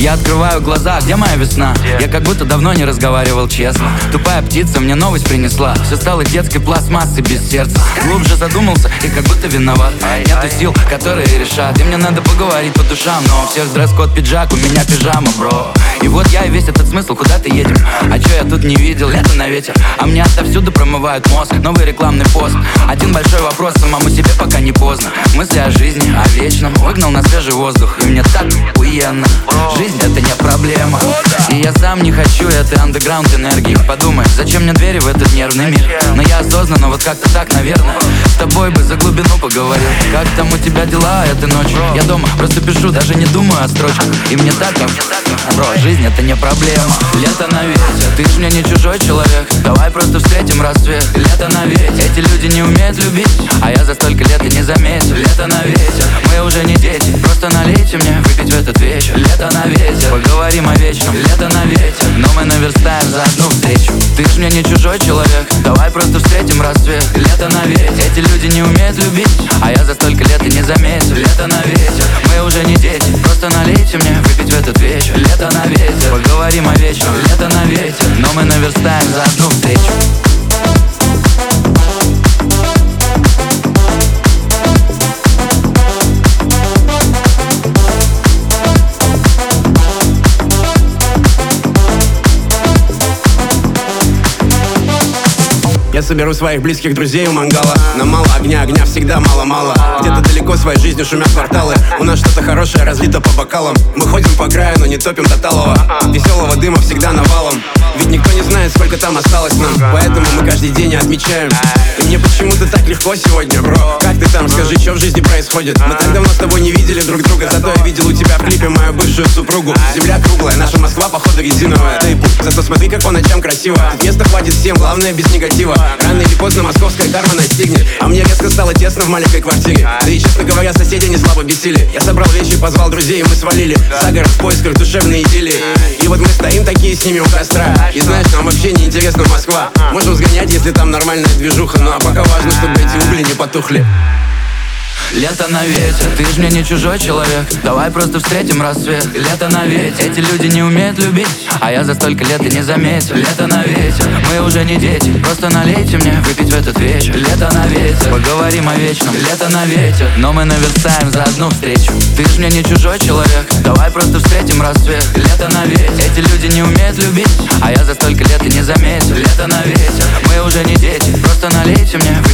Я открываю глаза, где моя весна? Я как будто давно не разговаривал честно. Тупая птица мне новость принесла. Все стало детской пластмассой без сердца. Глубже задумался и как будто виноват. Нету сил, которые решат. И мне надо поговорить по душам Но у всех дресс-код пиджак, у меня пижама, бро. И вот я и весь этот смысл, куда ты едем А чё я тут не видел, лето на ветер. А мне отовсюду промывают мозг. Новый рекламный пост. Один большой вопрос самому себе пока не поздно. Мысли о жизни, о вечном. Выгнал на свежий воздух И мне так охуенно. Жизнь это не проблема я сам не хочу этой андеграунд энергии. Подумай, зачем мне двери в этот нервный мир? Но я осознанно, вот как-то так, наверное С тобой бы за глубину поговорил. Как там у тебя дела этой ночью? Я дома, просто пишу, даже не думаю о строчках. И мне так, как Бро, жизнь это не проблема. Лето на ветер, ты ж мне не чужой человек. Давай просто встретим рассвет. Лето на ветер, эти люди не умеют любить. А я за столько лет и не заметил мы наверстаем за одну встречу. Ты ж мне не чужой человек Давай просто встретим рассвет. Лето на ветер, эти люди не умеют любить А я за столько лет и не заметил. Лето на ветер, мы уже не дети Просто налейте мне выпить в этот вечер. Лето на ветер, поговорим о вечном Лето на ветер, но мы наверстаем за одну встречу Я соберу своих близких друзей у мангала. На мало огня, огня всегда мало-мало. Где-то далеко своей жизнью шумят кварталы. У нас что-то хорошее разлито по бокалам. Мы ходим по краю, но не топим до талого Веселого дыма всегда навалом. Ведь никто не знает, сколько там осталось нам. Поэтому мы каждый день отмечаем мне почему-то так легко сегодня, бро. Как ты там, скажи, что в жизни происходит? Мы так давно с тобой не видели друг друга Зато я видел у тебя в клипе мою бывшую супругу. Земля круглая, наша Москва, походу, резиновая. Пух, зато смотри, как по ночам красиво. Места хватит всем, главное без негатива. Рано или поздно московская карма настигнет. А мне резко стало тесно в маленькой квартире. Да и, честно говоря, соседи не слабо бесили. Я собрал вещи, позвал друзей, и мы свалили. За город в поисках душевной идиллии. И вот мы стоим такие с ними у костра. И знаешь, нам вообще не интересна Москва. Можем сгонять, если там нормальная движуха. Ну а пока важно, чтобы эти угли не потухли. Лето на ветер, ты ж мне не чужой человек. Давай просто встретим рассвет. Лето на ветер, эти люди не умеют любить А я за столько лет и не заметил. Лето на ветер, мы уже не дети. Просто налейте мне выпить в этот вечер. Лето на ветер, поговорим о вечном. Лето на ветер, но мы наверстаем за одну встречу. Ты ж мне не чужой человек Давай просто встретим рассвет. Лето на ветер, эти люди не умеют любить А я за столько лет и не заметил. Лето на ветер, мы уже не дети Просто налейте мне